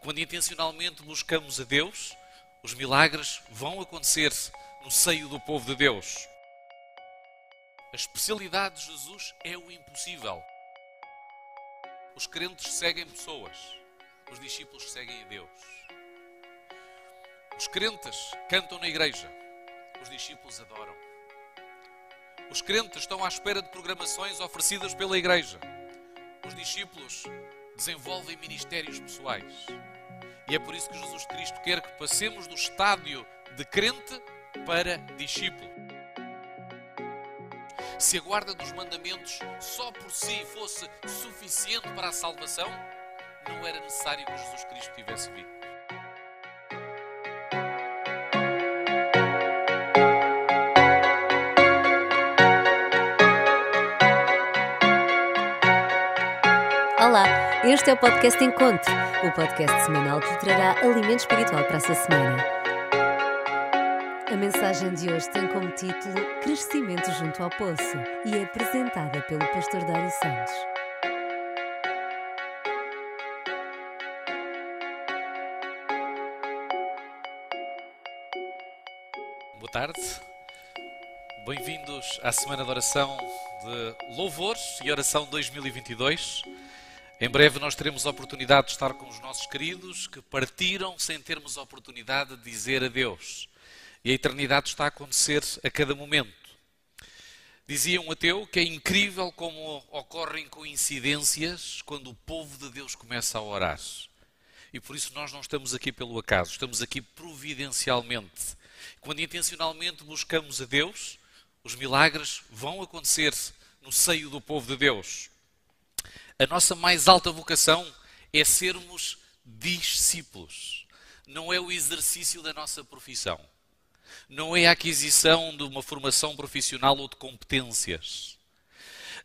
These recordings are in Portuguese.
Quando intencionalmente buscamos a Deus, os milagres vão acontecer no seio do povo de Deus. A especialidade de Jesus é o impossível. Os crentes seguem pessoas, os discípulos seguem a Deus. Os crentes cantam na igreja, os discípulos adoram. Os crentes estão à espera de programações oferecidas pela igreja. Os discípulos desenvolvem ministérios pessoais. E é por isso que Jesus Cristo quer que passemos do estádio de crente para discípulo. Se a guarda dos mandamentos só por si fosse suficiente para a salvação, não era necessário que Jesus Cristo tivesse vindo. Olá, este é o podcast Encontro, o podcast semanal que trará alimento espiritual para essa semana. A mensagem de hoje tem como título Crescimento junto ao Poço e é apresentada pelo pastor Dário Santos. Boa tarde, bem-vindos à Semana de Oração de Louvores e Oração 2022. Em breve nós teremos a oportunidade de estar com os nossos queridos que partiram sem termos a oportunidade de dizer adeus. E a eternidade está a acontecer a cada momento. Dizia um ateu que é incrível como ocorrem coincidências quando o povo de Deus começa a orar. E por isso nós não estamos aqui pelo acaso, estamos aqui providencialmente. Quando intencionalmente buscamos a Deus, os milagres vão acontecer no seio do povo de Deus. A nossa mais alta vocação é sermos discípulos. Não é o exercício da nossa profissão. Não é a aquisição de uma formação profissional ou de competências.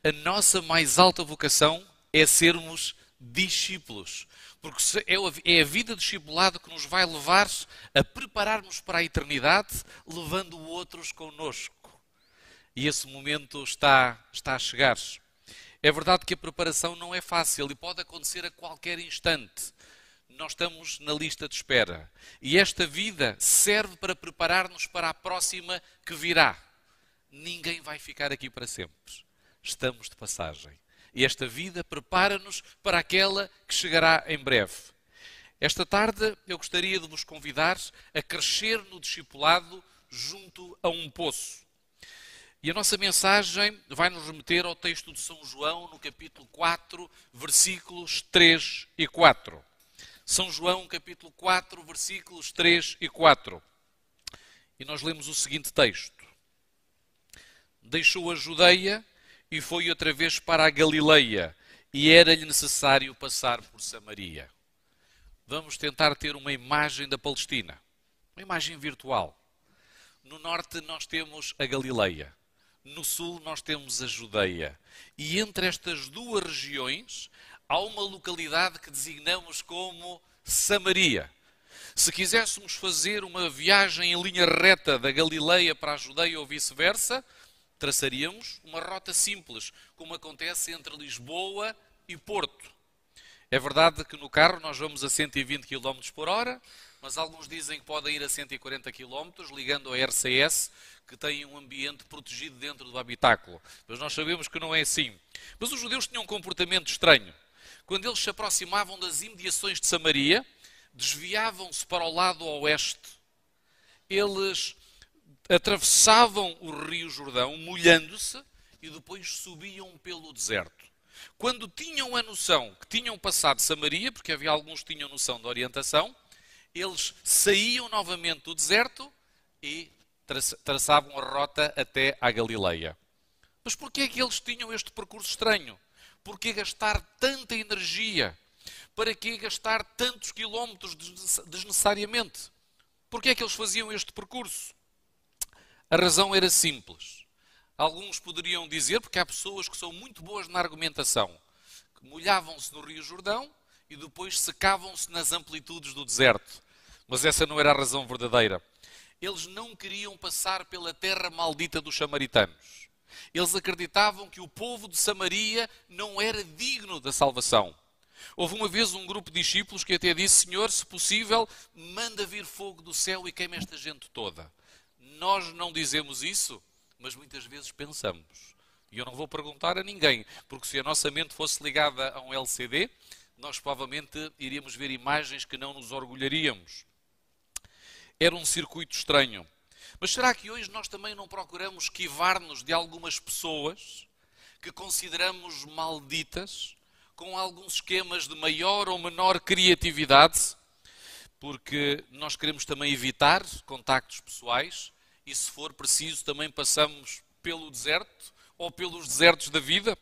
A nossa mais alta vocação é sermos discípulos. Porque é, é a vida discipulado que nos vai levar a prepararmos para a eternidade, levando outros connosco. E esse momento está, está a chegar. É verdade que a preparação não é fácil e pode acontecer a qualquer instante. Nós estamos na lista de espera. E esta vida serve para preparar-nos para a próxima que virá. Ninguém vai ficar aqui para sempre. Estamos de passagem. E esta vida prepara-nos para aquela que chegará em breve. Esta tarde eu gostaria de vos convidar a crescer no discipulado junto a um poço. E a nossa mensagem vai nos remeter ao texto de São João, no capítulo 4, versículos 3 e 4. São João, capítulo 4, versículos 3 e 4. E nós lemos o seguinte texto: Deixou a Judeia e foi outra vez para a Galileia, e era-lhe necessário passar por Samaria. Vamos tentar ter uma imagem da Palestina, uma imagem virtual. No norte nós temos a Galileia no sul nós temos a Judeia. E entre estas duas regiões há uma localidade que designamos como Samaria. Se quiséssemos fazer uma viagem em linha reta da Galileia para a Judeia ou vice-versa, traçaríamos uma rota simples, como acontece entre Lisboa e Porto. É verdade que no carro nós vamos a 120 km por hora, mas alguns dizem que podem ir a 140 km, ligando a RCS, que tem um ambiente protegido dentro do habitáculo. Mas nós sabemos que não é assim. Mas os judeus tinham um comportamento estranho. Quando eles se aproximavam das imediações de Samaria, desviavam-se para o lado oeste. Eles atravessavam o rio Jordão, molhando-se, e depois subiam pelo deserto. Quando tinham a noção que tinham passado Samaria, porque havia alguns que tinham noção da orientação, eles saíam novamente do deserto e traçavam a rota até à Galileia. Mas porquê é que eles tinham este percurso estranho? Porquê gastar tanta energia? Para que gastar tantos quilómetros desnecessariamente? Porquê é que eles faziam este percurso? A razão era simples. Alguns poderiam dizer, porque há pessoas que são muito boas na argumentação, que molhavam-se no Rio Jordão e depois secavam-se nas amplitudes do deserto. Mas essa não era a razão verdadeira eles não queriam passar pela terra maldita dos samaritanos. Eles acreditavam que o povo de Samaria não era digno da salvação. Houve uma vez um grupo de discípulos que até disse: Senhor, se possível, manda vir fogo do céu e queima esta gente toda. Nós não dizemos isso, mas muitas vezes pensamos. E eu não vou perguntar a ninguém, porque se a nossa mente fosse ligada a um LCD, nós provavelmente iríamos ver imagens que não nos orgulharíamos. Era um circuito estranho. Mas será que hoje nós também não procuramos esquivar-nos de algumas pessoas que consideramos malditas, com alguns esquemas de maior ou menor criatividade? Porque nós queremos também evitar contactos pessoais e, se for preciso, também passamos pelo deserto ou pelos desertos da vida.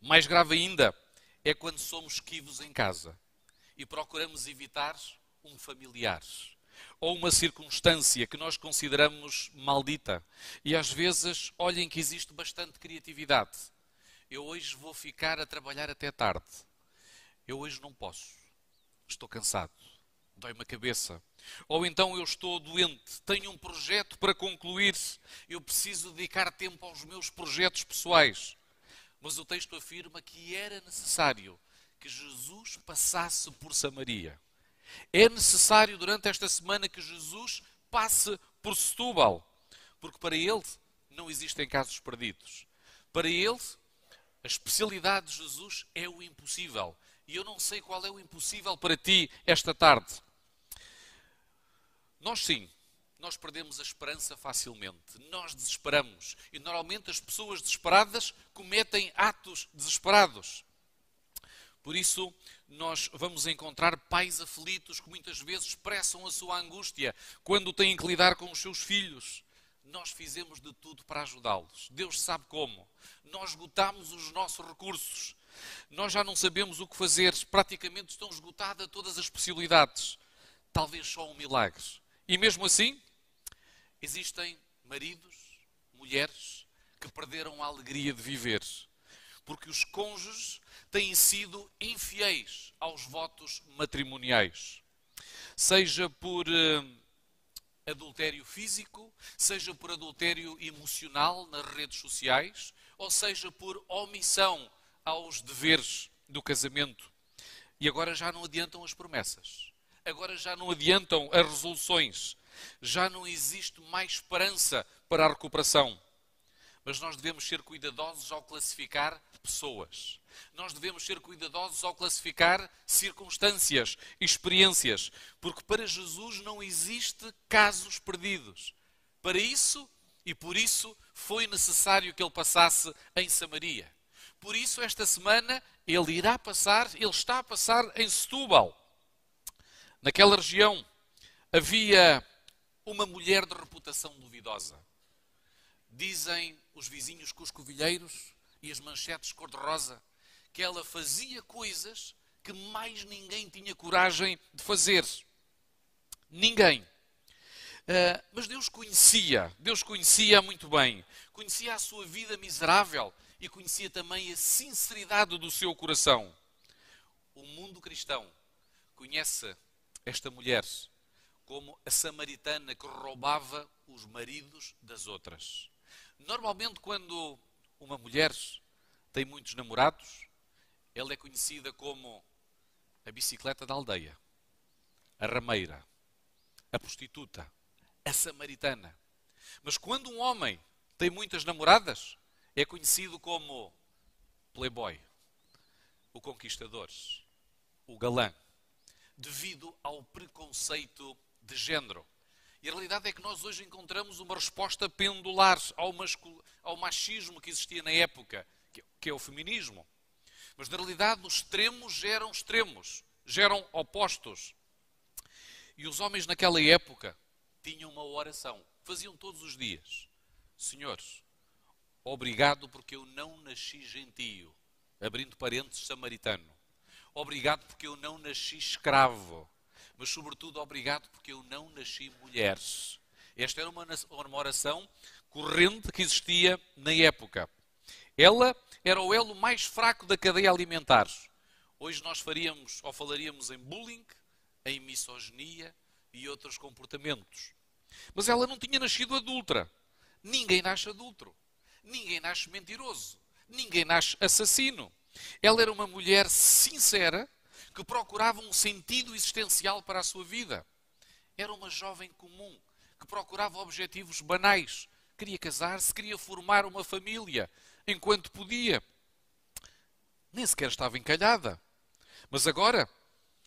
Mais grave ainda é quando somos esquivos em casa e procuramos evitar um familiar ou uma circunstância que nós consideramos maldita. E às vezes, olhem que existe bastante criatividade. Eu hoje vou ficar a trabalhar até tarde. Eu hoje não posso. Estou cansado. Dói-me a cabeça. Ou então eu estou doente, tenho um projeto para concluir, eu preciso dedicar tempo aos meus projetos pessoais. Mas o texto afirma que era necessário que Jesus passasse por Samaria. É necessário durante esta semana que Jesus passe por Setúbal, porque para ele não existem casos perdidos. Para ele, a especialidade de Jesus é o impossível. E eu não sei qual é o impossível para ti esta tarde. Nós sim, nós perdemos a esperança facilmente. Nós desesperamos. E normalmente as pessoas desesperadas cometem atos desesperados. Por isso, nós vamos encontrar pais aflitos que muitas vezes expressam a sua angústia quando têm que lidar com os seus filhos. Nós fizemos de tudo para ajudá-los. Deus sabe como. Nós esgotamos os nossos recursos. Nós já não sabemos o que fazer. Praticamente estão esgotadas todas as possibilidades. Talvez só um milagre. E mesmo assim, existem maridos, mulheres que perderam a alegria de viver porque os cônjuges têm sido infiéis aos votos matrimoniais. Seja por uh, adultério físico, seja por adultério emocional nas redes sociais, ou seja por omissão aos deveres do casamento. E agora já não adiantam as promessas, agora já não adiantam as resoluções, já não existe mais esperança para a recuperação mas nós devemos ser cuidadosos ao classificar pessoas. Nós devemos ser cuidadosos ao classificar circunstâncias, experiências, porque para Jesus não existe casos perdidos. Para isso e por isso foi necessário que ele passasse em Samaria. Por isso, esta semana, ele irá passar, ele está a passar em Setúbal. Naquela região havia uma mulher de reputação duvidosa. Dizem os vizinhos cuscovilheiros e as manchetes cor-de-rosa que ela fazia coisas que mais ninguém tinha coragem de fazer. Ninguém. Uh, mas Deus conhecia, Deus conhecia muito bem, conhecia a sua vida miserável e conhecia também a sinceridade do seu coração. O mundo cristão conhece esta mulher como a samaritana que roubava os maridos das outras. Normalmente, quando uma mulher tem muitos namorados, ela é conhecida como a bicicleta da aldeia, a rameira, a prostituta, a samaritana. Mas quando um homem tem muitas namoradas, é conhecido como playboy, o conquistador, o galã, devido ao preconceito de género. E a realidade é que nós hoje encontramos uma resposta pendular ao, ao machismo que existia na época, que é o feminismo. Mas na realidade os extremos geram extremos, geram opostos. E os homens naquela época tinham uma oração, faziam todos os dias: Senhores, obrigado porque eu não nasci gentio, abrindo parênteses samaritano. Obrigado porque eu não nasci escravo mas sobretudo obrigado porque eu não nasci mulher. Esta era uma, uma oração corrente que existia na época. Ela era o elo mais fraco da cadeia alimentar. Hoje nós faríamos ou falaríamos em bullying, em misoginia e outros comportamentos. Mas ela não tinha nascido adulta. Ninguém nasce adulto. Ninguém nasce mentiroso. Ninguém nasce assassino. Ela era uma mulher sincera que procurava um sentido existencial para a sua vida. Era uma jovem comum que procurava objetivos banais. Queria casar-se, queria formar uma família enquanto podia. Nem sequer estava encalhada. Mas agora,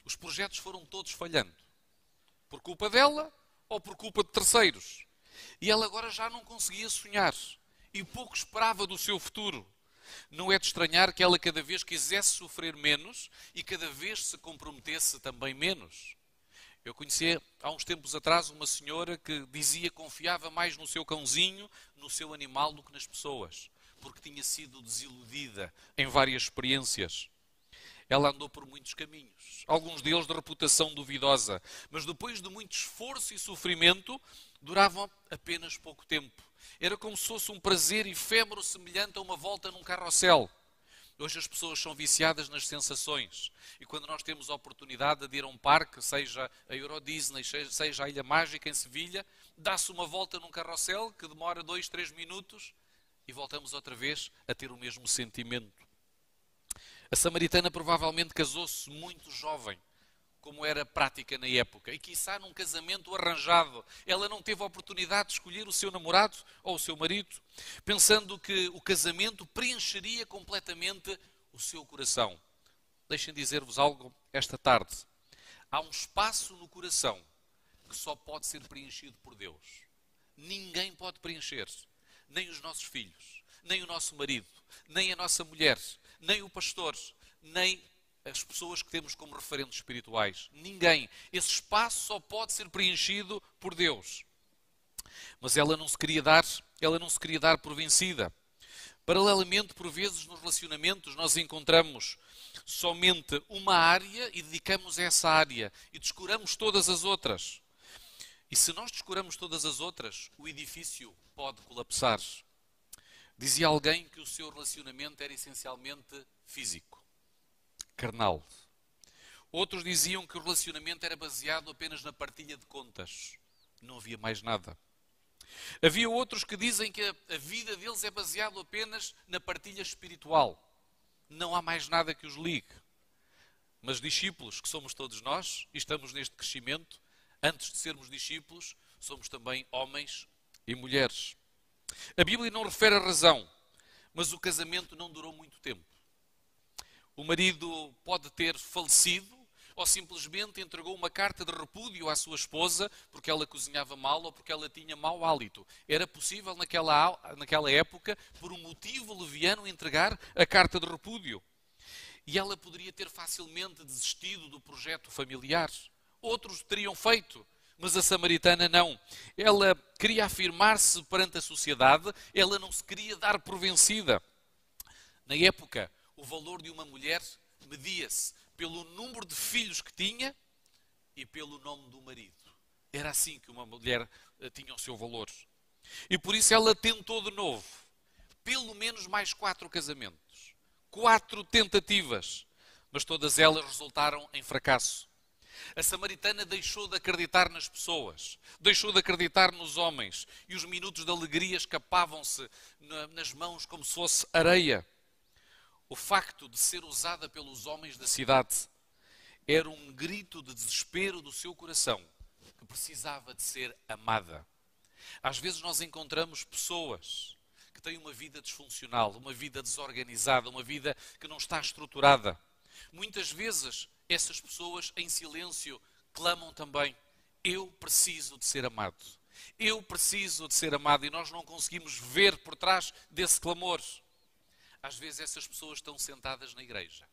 os projetos foram todos falhando. Por culpa dela ou por culpa de terceiros. E ela agora já não conseguia sonhar. E pouco esperava do seu futuro. Não é de estranhar que ela cada vez quisesse sofrer menos e cada vez se comprometesse também menos. Eu conhecia há uns tempos atrás uma senhora que dizia que confiava mais no seu cãozinho, no seu animal, do que nas pessoas, porque tinha sido desiludida em várias experiências. Ela andou por muitos caminhos, alguns deles de reputação duvidosa, mas depois de muito esforço e sofrimento, duravam apenas pouco tempo. Era como se fosse um prazer efêmero semelhante a uma volta num carrossel. Hoje as pessoas são viciadas nas sensações. E quando nós temos a oportunidade de ir a um parque, seja a Euro Disney, seja a Ilha Mágica em Sevilha, dá-se uma volta num carrossel que demora dois, três minutos e voltamos outra vez a ter o mesmo sentimento. A samaritana provavelmente casou-se muito jovem como era prática na época, e quiçá num casamento arranjado, ela não teve a oportunidade de escolher o seu namorado ou o seu marido, pensando que o casamento preencheria completamente o seu coração. Deixem dizer-vos algo esta tarde. Há um espaço no coração que só pode ser preenchido por Deus. Ninguém pode preencher, nem os nossos filhos, nem o nosso marido, nem a nossa mulher, nem o pastor, nem as pessoas que temos como referentes espirituais. Ninguém. Esse espaço só pode ser preenchido por Deus. Mas ela não se queria dar, ela não se queria dar por vencida. Paralelamente, por vezes, nos relacionamentos, nós encontramos somente uma área e dedicamos a essa área e descuramos todas as outras. E se nós descuramos todas as outras, o edifício pode colapsar. Dizia alguém que o seu relacionamento era essencialmente físico carnal. Outros diziam que o relacionamento era baseado apenas na partilha de contas. Não havia mais nada. Havia outros que dizem que a vida deles é baseada apenas na partilha espiritual. Não há mais nada que os ligue. Mas discípulos, que somos todos nós, e estamos neste crescimento, antes de sermos discípulos, somos também homens e mulheres. A Bíblia não refere a razão, mas o casamento não durou muito tempo. O marido pode ter falecido ou simplesmente entregou uma carta de repúdio à sua esposa porque ela cozinhava mal ou porque ela tinha mau hálito. Era possível naquela, naquela época, por um motivo leviano, entregar a carta de repúdio. E ela poderia ter facilmente desistido do projeto familiar. Outros teriam feito, mas a samaritana não. Ela queria afirmar-se perante a sociedade, ela não se queria dar por vencida. Na época, o valor de uma mulher media-se pelo número de filhos que tinha e pelo nome do marido. Era assim que uma mulher eh, tinha o seu valor. E por isso ela tentou de novo, pelo menos mais quatro casamentos, quatro tentativas, mas todas elas resultaram em fracasso. A samaritana deixou de acreditar nas pessoas, deixou de acreditar nos homens, e os minutos de alegria escapavam-se nas mãos como se fosse areia o facto de ser usada pelos homens da cidade era um grito de desespero do seu coração, que precisava de ser amada. Às vezes nós encontramos pessoas que têm uma vida disfuncional, uma vida desorganizada, uma vida que não está estruturada. Muitas vezes essas pessoas em silêncio clamam também: Eu preciso de ser amado. Eu preciso de ser amado e nós não conseguimos ver por trás desse clamor. Às vezes essas pessoas estão sentadas na igreja.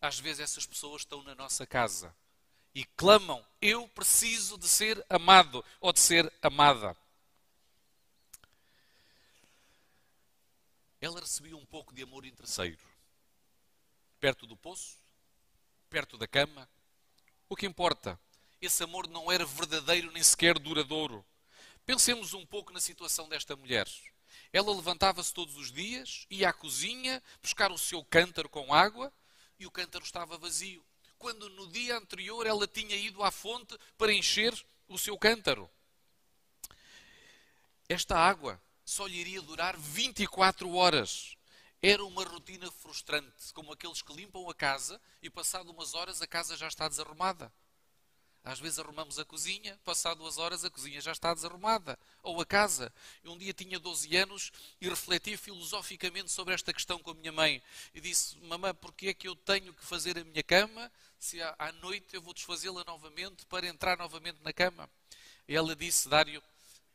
Às vezes essas pessoas estão na nossa casa e clamam: Eu preciso de ser amado ou de ser amada. Ela recebia um pouco de amor em terceiro, perto do poço, perto da cama. O que importa? Esse amor não era verdadeiro nem sequer duradouro. Pensemos um pouco na situação desta mulher. Ela levantava-se todos os dias, ia à cozinha buscar o seu cântaro com água e o cântaro estava vazio. Quando no dia anterior ela tinha ido à fonte para encher o seu cântaro. Esta água só lhe iria durar 24 horas. Era uma rotina frustrante, como aqueles que limpam a casa e, passado umas horas, a casa já está desarrumada. Às vezes arrumamos a cozinha, passado duas horas a cozinha já está desarrumada. Ou a casa. Eu um dia tinha 12 anos e refleti filosoficamente sobre esta questão com a minha mãe. E disse, mamãe, porquê é que eu tenho que fazer a minha cama se à noite eu vou desfazê-la novamente para entrar novamente na cama? E ela disse, Dário,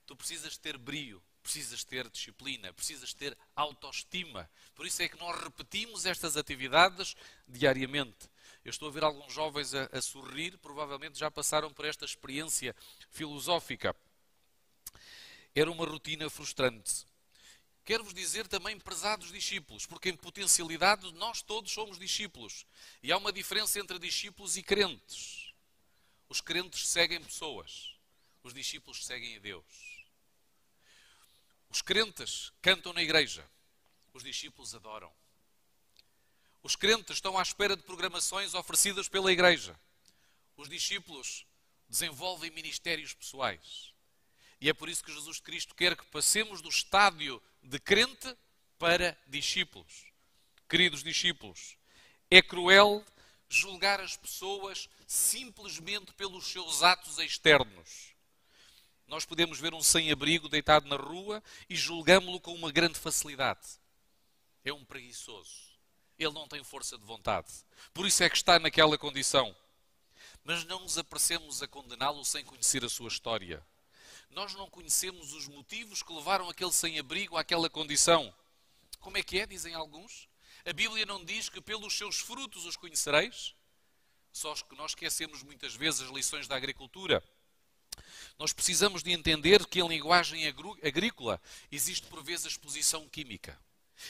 tu precisas ter brio precisas ter disciplina, precisas ter autoestima. Por isso é que nós repetimos estas atividades diariamente. Eu estou a ver alguns jovens a, a sorrir, provavelmente já passaram por esta experiência filosófica. Era uma rotina frustrante. Quero-vos dizer também, prezados discípulos, porque em potencialidade nós todos somos discípulos. E há uma diferença entre discípulos e crentes. Os crentes seguem pessoas, os discípulos seguem a Deus. Os crentes cantam na igreja, os discípulos adoram. Os crentes estão à espera de programações oferecidas pela igreja. Os discípulos desenvolvem ministérios pessoais. E é por isso que Jesus Cristo quer que passemos do estádio de crente para discípulos. Queridos discípulos, é cruel julgar as pessoas simplesmente pelos seus atos externos. Nós podemos ver um sem-abrigo deitado na rua e julgamos-lo com uma grande facilidade. É um preguiçoso. Ele não tem força de vontade. Por isso é que está naquela condição. Mas não nos apressemos a condená-lo sem conhecer a sua história. Nós não conhecemos os motivos que levaram aquele sem-abrigo àquela condição. Como é que é, dizem alguns? A Bíblia não diz que pelos seus frutos os conhecereis? Só que nós esquecemos muitas vezes as lições da agricultura. Nós precisamos de entender que em linguagem agrícola existe por vezes a exposição química.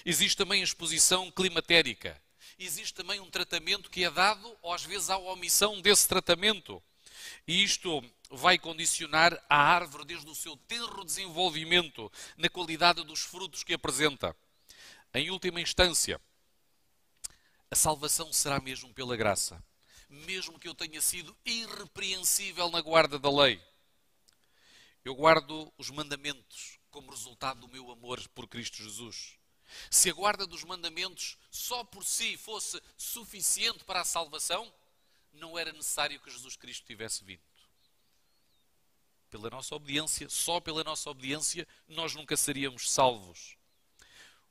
Existe também a exposição climatérica. Existe também um tratamento que é dado, ou às vezes há omissão desse tratamento. E isto vai condicionar a árvore desde o seu tenro desenvolvimento na qualidade dos frutos que apresenta. Em última instância, a salvação será mesmo pela graça, mesmo que eu tenha sido irrepreensível na guarda da lei. Eu guardo os mandamentos como resultado do meu amor por Cristo Jesus. Se a guarda dos mandamentos só por si fosse suficiente para a salvação, não era necessário que Jesus Cristo tivesse vindo. Pela nossa obediência, só pela nossa obediência, nós nunca seríamos salvos.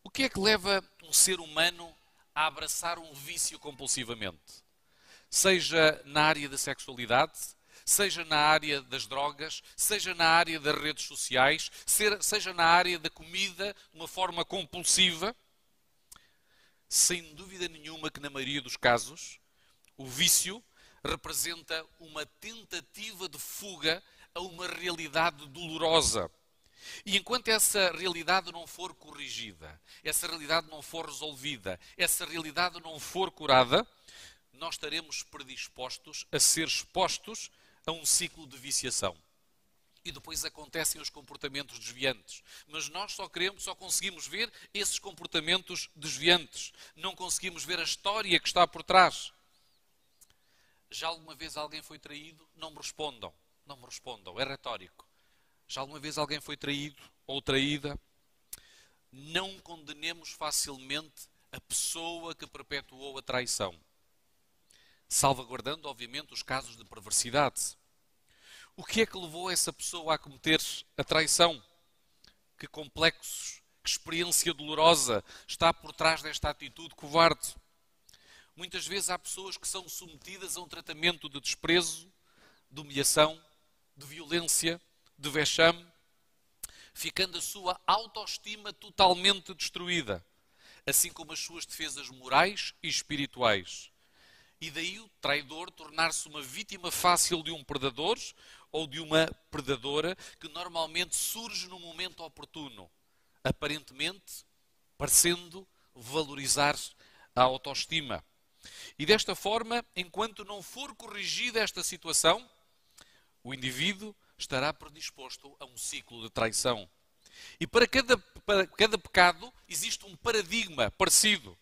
O que é que leva um ser humano a abraçar um vício compulsivamente? Seja na área da sexualidade, seja na área das drogas, seja na área das redes sociais, seja na área da comida, de uma forma compulsiva, sem dúvida nenhuma que, na maioria dos casos, o vício representa uma tentativa de fuga a uma realidade dolorosa. E enquanto essa realidade não for corrigida, essa realidade não for resolvida, essa realidade não for curada, nós estaremos predispostos a ser expostos a um ciclo de viciação. E depois acontecem os comportamentos desviantes. Mas nós só queremos, só conseguimos ver esses comportamentos desviantes. Não conseguimos ver a história que está por trás. Já alguma vez alguém foi traído? Não me respondam. Não me respondam. É retórico. Já alguma vez alguém foi traído ou traída? Não condenemos facilmente a pessoa que perpetuou a traição salvaguardando, obviamente, os casos de perversidade. O que é que levou essa pessoa a cometer a traição? Que complexos, que experiência dolorosa está por trás desta atitude covarde? Muitas vezes há pessoas que são submetidas a um tratamento de desprezo, de humilhação, de violência, de vexame, ficando a sua autoestima totalmente destruída, assim como as suas defesas morais e espirituais e daí o traidor tornar-se uma vítima fácil de um predador ou de uma predadora que normalmente surge no momento oportuno, aparentemente parecendo valorizar a autoestima. E desta forma, enquanto não for corrigida esta situação, o indivíduo estará predisposto a um ciclo de traição. E para cada, para cada pecado existe um paradigma parecido.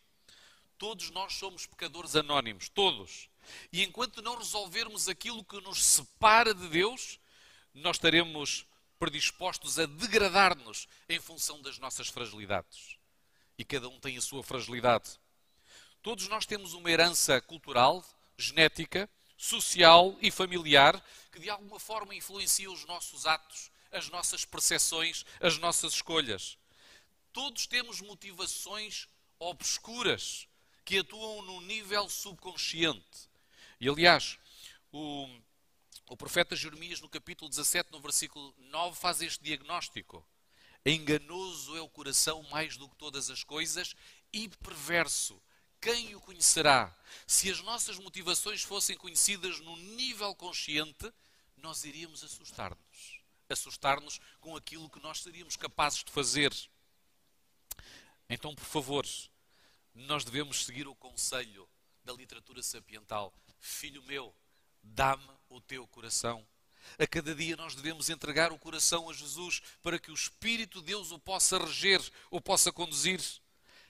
Todos nós somos pecadores anónimos, todos. E enquanto não resolvermos aquilo que nos separa de Deus, nós estaremos predispostos a degradar-nos em função das nossas fragilidades. E cada um tem a sua fragilidade. Todos nós temos uma herança cultural, genética, social e familiar que de alguma forma influencia os nossos atos, as nossas percepções, as nossas escolhas. Todos temos motivações obscuras que atuam no nível subconsciente. E aliás, o, o profeta Jeremias, no capítulo 17, no versículo 9, faz este diagnóstico. Enganoso é o coração mais do que todas as coisas e perverso. Quem o conhecerá? Se as nossas motivações fossem conhecidas no nível consciente, nós iríamos assustar-nos. Assustar-nos com aquilo que nós seríamos capazes de fazer. Então, por favor, nós devemos seguir o conselho da literatura sapiental. Filho meu, dá-me o teu coração. A cada dia nós devemos entregar o coração a Jesus para que o Espírito de Deus o possa reger, o possa conduzir.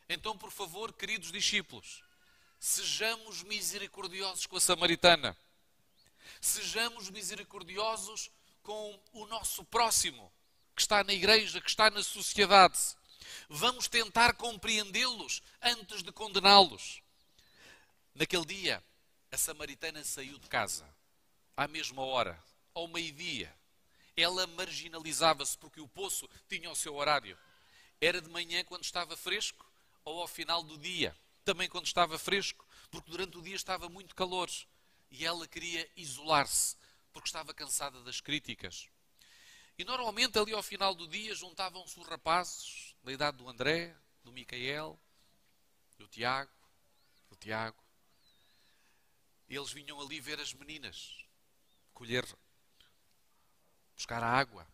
Então, por favor, queridos discípulos, sejamos misericordiosos com a samaritana. Sejamos misericordiosos com o nosso próximo, que está na igreja, que está na sociedade. Vamos tentar compreendê-los antes de condená-los. Naquele dia, a samaritana saiu de casa, à mesma hora, ao meio-dia. Ela marginalizava-se porque o poço tinha o seu horário. Era de manhã quando estava fresco ou ao final do dia, também quando estava fresco, porque durante o dia estava muito calor e ela queria isolar-se porque estava cansada das críticas. E normalmente ali ao final do dia juntavam-se os rapazes da idade do André, do Micael, do Tiago, do Tiago. Eles vinham ali ver as meninas, colher, buscar a água.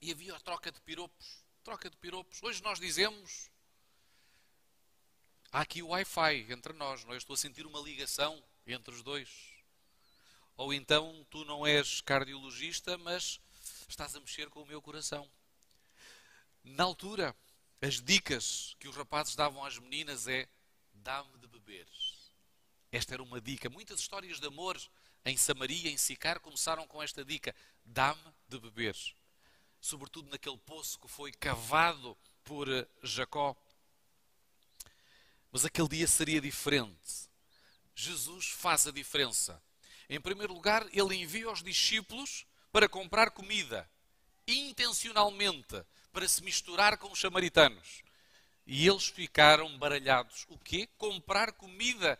E havia a troca de piropos. Troca de piropos. Hoje nós dizemos. Há aqui o Wi-Fi entre nós, não é? Estou a sentir uma ligação entre os dois. Ou então tu não és cardiologista, mas estás a mexer com o meu coração. Na altura, as dicas que os rapazes davam às meninas é dá-me de beber. Esta era uma dica. Muitas histórias de amor em Samaria, em Sicar, começaram com esta dica: dá-me de beber. Sobretudo naquele poço que foi cavado por eh, Jacó. Mas aquele dia seria diferente. Jesus faz a diferença. Em primeiro lugar, ele envia os discípulos para comprar comida, intencionalmente, para se misturar com os samaritanos. E eles ficaram baralhados. O quê? Comprar comida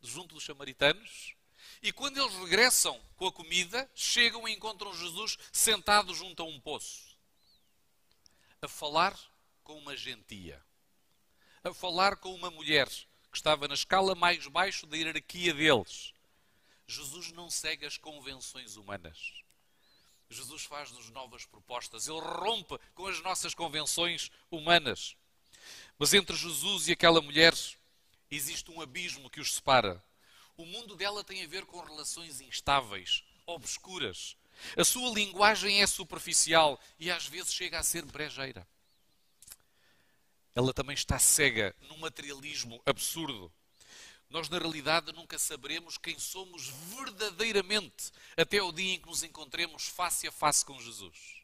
junto dos samaritanos? E quando eles regressam com a comida, chegam e encontram Jesus sentado junto a um poço, a falar com uma gentia, a falar com uma mulher que estava na escala mais baixa da hierarquia deles. Jesus não segue as convenções humanas. Jesus faz-nos novas propostas, ele rompe com as nossas convenções humanas. Mas entre Jesus e aquela mulher existe um abismo que os separa. O mundo dela tem a ver com relações instáveis, obscuras. A sua linguagem é superficial e às vezes chega a ser brejeira. Ela também está cega num materialismo absurdo nós na realidade nunca saberemos quem somos verdadeiramente até o dia em que nos encontremos face a face com Jesus.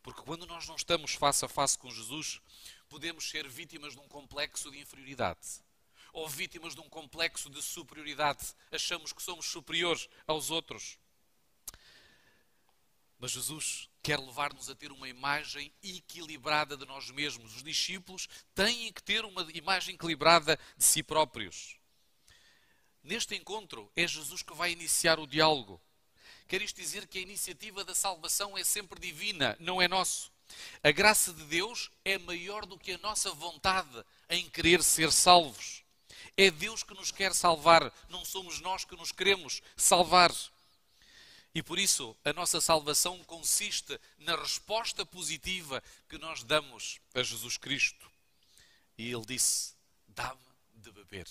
Porque quando nós não estamos face a face com Jesus, podemos ser vítimas de um complexo de inferioridade ou vítimas de um complexo de superioridade. Achamos que somos superiores aos outros. Mas Jesus quer levar-nos a ter uma imagem equilibrada de nós mesmos. Os discípulos têm que ter uma imagem equilibrada de si próprios. Neste encontro é Jesus que vai iniciar o diálogo. Quer isto dizer que a iniciativa da salvação é sempre divina, não é nosso. A graça de Deus é maior do que a nossa vontade em querer ser salvos. É Deus que nos quer salvar, não somos nós que nos queremos salvar. E por isso a nossa salvação consiste na resposta positiva que nós damos a Jesus Cristo. E ele disse: Dá-me de beber.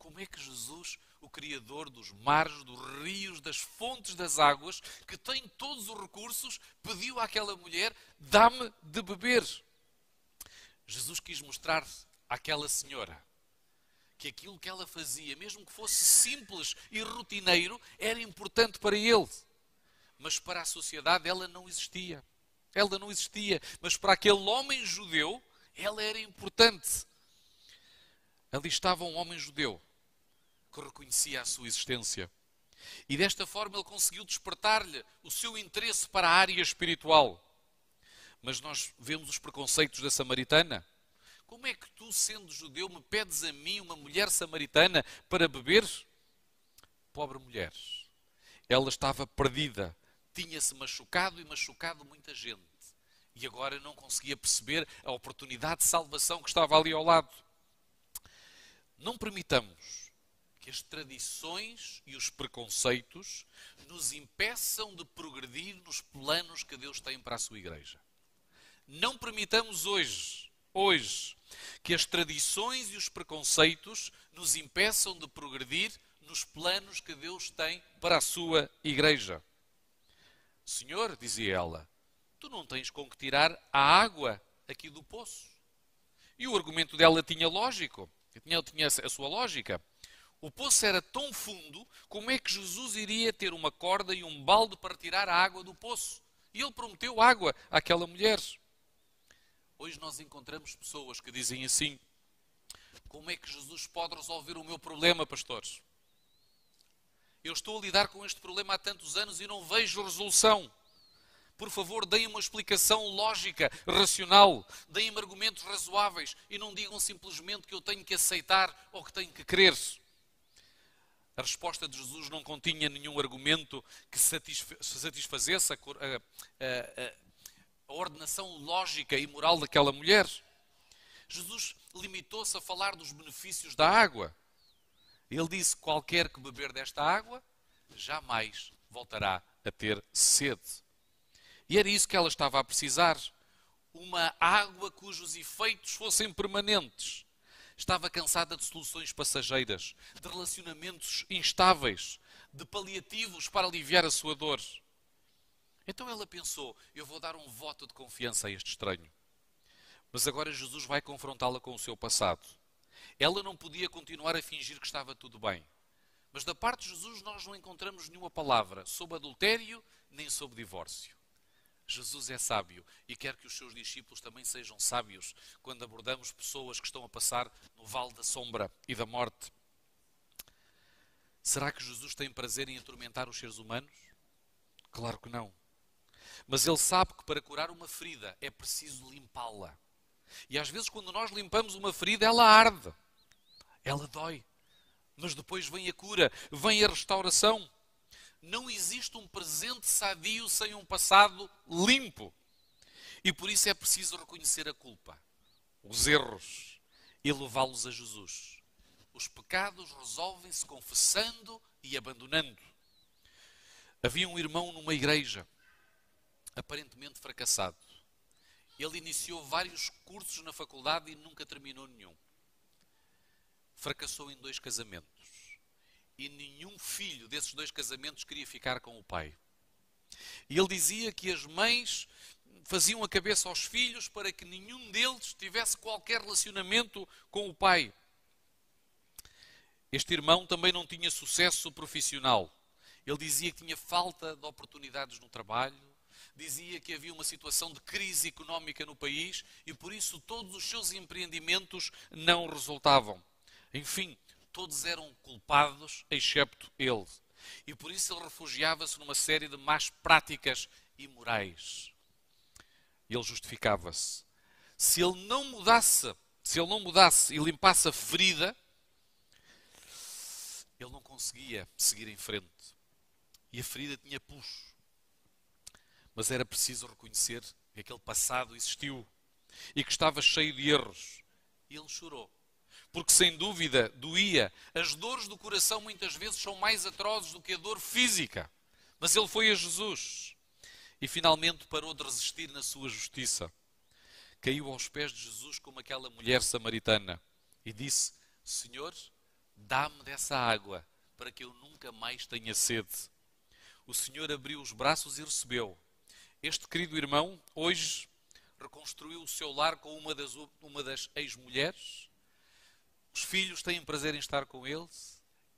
Como é que Jesus, o Criador dos mares, dos rios, das fontes das águas, que tem todos os recursos, pediu àquela mulher: dá-me de beber? Jesus quis mostrar àquela senhora que aquilo que ela fazia, mesmo que fosse simples e rotineiro, era importante para ele. Mas para a sociedade ela não existia. Ela não existia. Mas para aquele homem judeu, Ela era importante. Ali estava um homem judeu que reconhecia a sua existência. E desta forma ele conseguiu despertar-lhe o seu interesse para a área espiritual. Mas nós vemos os preconceitos da samaritana. Como é que tu, sendo judeu, me pedes a mim, uma mulher samaritana, para beber? Pobre mulher. Ela estava perdida. Tinha-se machucado e machucado muita gente. E agora não conseguia perceber a oportunidade de salvação que estava ali ao lado. Não permitamos que as tradições e os preconceitos nos impeçam de progredir nos planos que Deus tem para a sua igreja. Não permitamos hoje, hoje, que as tradições e os preconceitos nos impeçam de progredir nos planos que Deus tem para a sua igreja. Senhor, dizia ela, tu não tens com que tirar a água aqui do poço. E o argumento dela tinha lógico, tinha, tinha a sua lógica. O poço era tão fundo, como é que Jesus iria ter uma corda e um balde para tirar a água do poço? E ele prometeu água àquela mulher. Hoje nós encontramos pessoas que dizem assim: Como é que Jesus pode resolver o meu problema, pastores? Eu estou a lidar com este problema há tantos anos e não vejo resolução. Por favor, deem uma explicação lógica, racional, deem-me argumentos razoáveis e não digam simplesmente que eu tenho que aceitar ou que tenho que crer. A resposta de Jesus não continha nenhum argumento que satisfazesse a, a, a, a ordenação lógica e moral daquela mulher. Jesus limitou-se a falar dos benefícios da água. Ele disse: qualquer que beber desta água jamais voltará a ter sede. E era isso que ela estava a precisar. Uma água cujos efeitos fossem permanentes. Estava cansada de soluções passageiras, de relacionamentos instáveis, de paliativos para aliviar a sua dor. Então ela pensou: eu vou dar um voto de confiança a este estranho. Mas agora Jesus vai confrontá-la com o seu passado. Ela não podia continuar a fingir que estava tudo bem. Mas da parte de Jesus nós não encontramos nenhuma palavra sobre adultério nem sobre divórcio. Jesus é sábio e quer que os seus discípulos também sejam sábios quando abordamos pessoas que estão a passar no vale da sombra e da morte. Será que Jesus tem prazer em atormentar os seres humanos? Claro que não. Mas ele sabe que para curar uma ferida é preciso limpá-la. E às vezes, quando nós limpamos uma ferida, ela arde, ela dói. Mas depois vem a cura, vem a restauração. Não existe um presente sadio sem um passado limpo. E por isso é preciso reconhecer a culpa, os erros e levá-los a Jesus. Os pecados resolvem-se confessando e abandonando. Havia um irmão numa igreja aparentemente fracassado. Ele iniciou vários cursos na faculdade e nunca terminou nenhum. Fracassou em dois casamentos. E nenhum filho desses dois casamentos queria ficar com o pai. E ele dizia que as mães faziam a cabeça aos filhos para que nenhum deles tivesse qualquer relacionamento com o pai. Este irmão também não tinha sucesso profissional. Ele dizia que tinha falta de oportunidades no trabalho, dizia que havia uma situação de crise económica no país e por isso todos os seus empreendimentos não resultavam. Enfim, todos eram culpados, excepto ele. E por isso ele refugiava-se numa série de más práticas imorais. Ele justificava-se. Se ele não mudasse, se ele não mudasse e limpasse a ferida, ele não conseguia seguir em frente. E a ferida tinha puxo mas era preciso reconhecer que aquele passado existiu e que estava cheio de erros. E ele chorou. Porque sem dúvida doía. As dores do coração muitas vezes são mais atrozes do que a dor física. Mas ele foi a Jesus e finalmente parou de resistir na sua justiça. Caiu aos pés de Jesus como aquela mulher samaritana e disse: Senhor, dá-me dessa água para que eu nunca mais tenha sede. O Senhor abriu os braços e recebeu. Este querido irmão, hoje, reconstruiu o seu lar com uma das, uma das ex-mulheres. Os filhos têm prazer em estar com ele.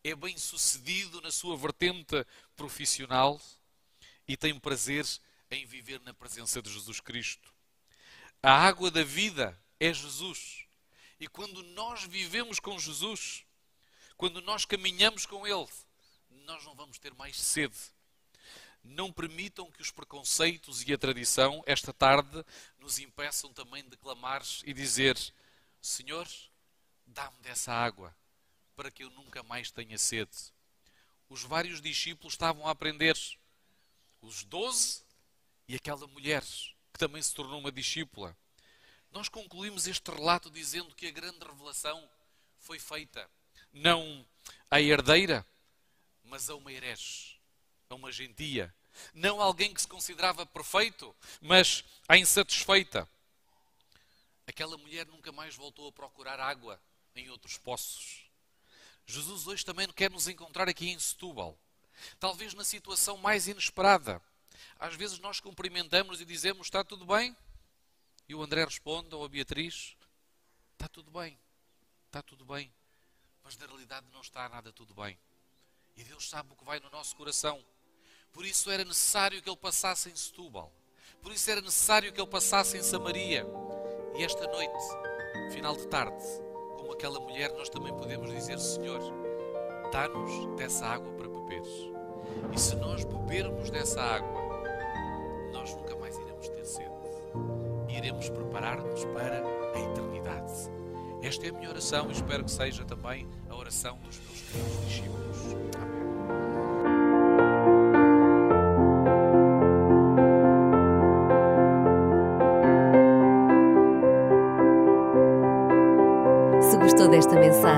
É bem sucedido na sua vertente profissional e tem prazer em viver na presença de Jesus Cristo. A água da vida é Jesus. E quando nós vivemos com Jesus, quando nós caminhamos com Ele, nós não vamos ter mais sede. Não permitam que os preconceitos e a tradição, esta tarde, nos impeçam também de clamar e dizer: Senhor, dá-me dessa água, para que eu nunca mais tenha sede. Os vários discípulos estavam a aprender, os doze e aquela mulher, que também se tornou uma discípula. Nós concluímos este relato dizendo que a grande revelação foi feita não à herdeira, mas a uma herege, a uma gentia. Não alguém que se considerava perfeito, mas a insatisfeita. Aquela mulher nunca mais voltou a procurar água em outros poços. Jesus hoje também quer nos encontrar aqui em Setúbal. Talvez na situação mais inesperada. Às vezes nós cumprimentamos e dizemos: Está tudo bem? E o André responde, ou a Beatriz: Está tudo bem, está tudo bem. Mas na realidade não está nada tudo bem. E Deus sabe o que vai no nosso coração. Por isso era necessário que Ele passasse em Setúbal. Por isso era necessário que Ele passasse em Samaria. E esta noite, final de tarde, aquela mulher, nós também podemos dizer: Senhor, dá-nos dessa água para beber. E se nós bebermos dessa água, nós nunca mais iremos ter sede. Iremos preparar-nos para a eternidade. Esta é a minha oração e espero que seja também a oração dos meus queridos discípulos.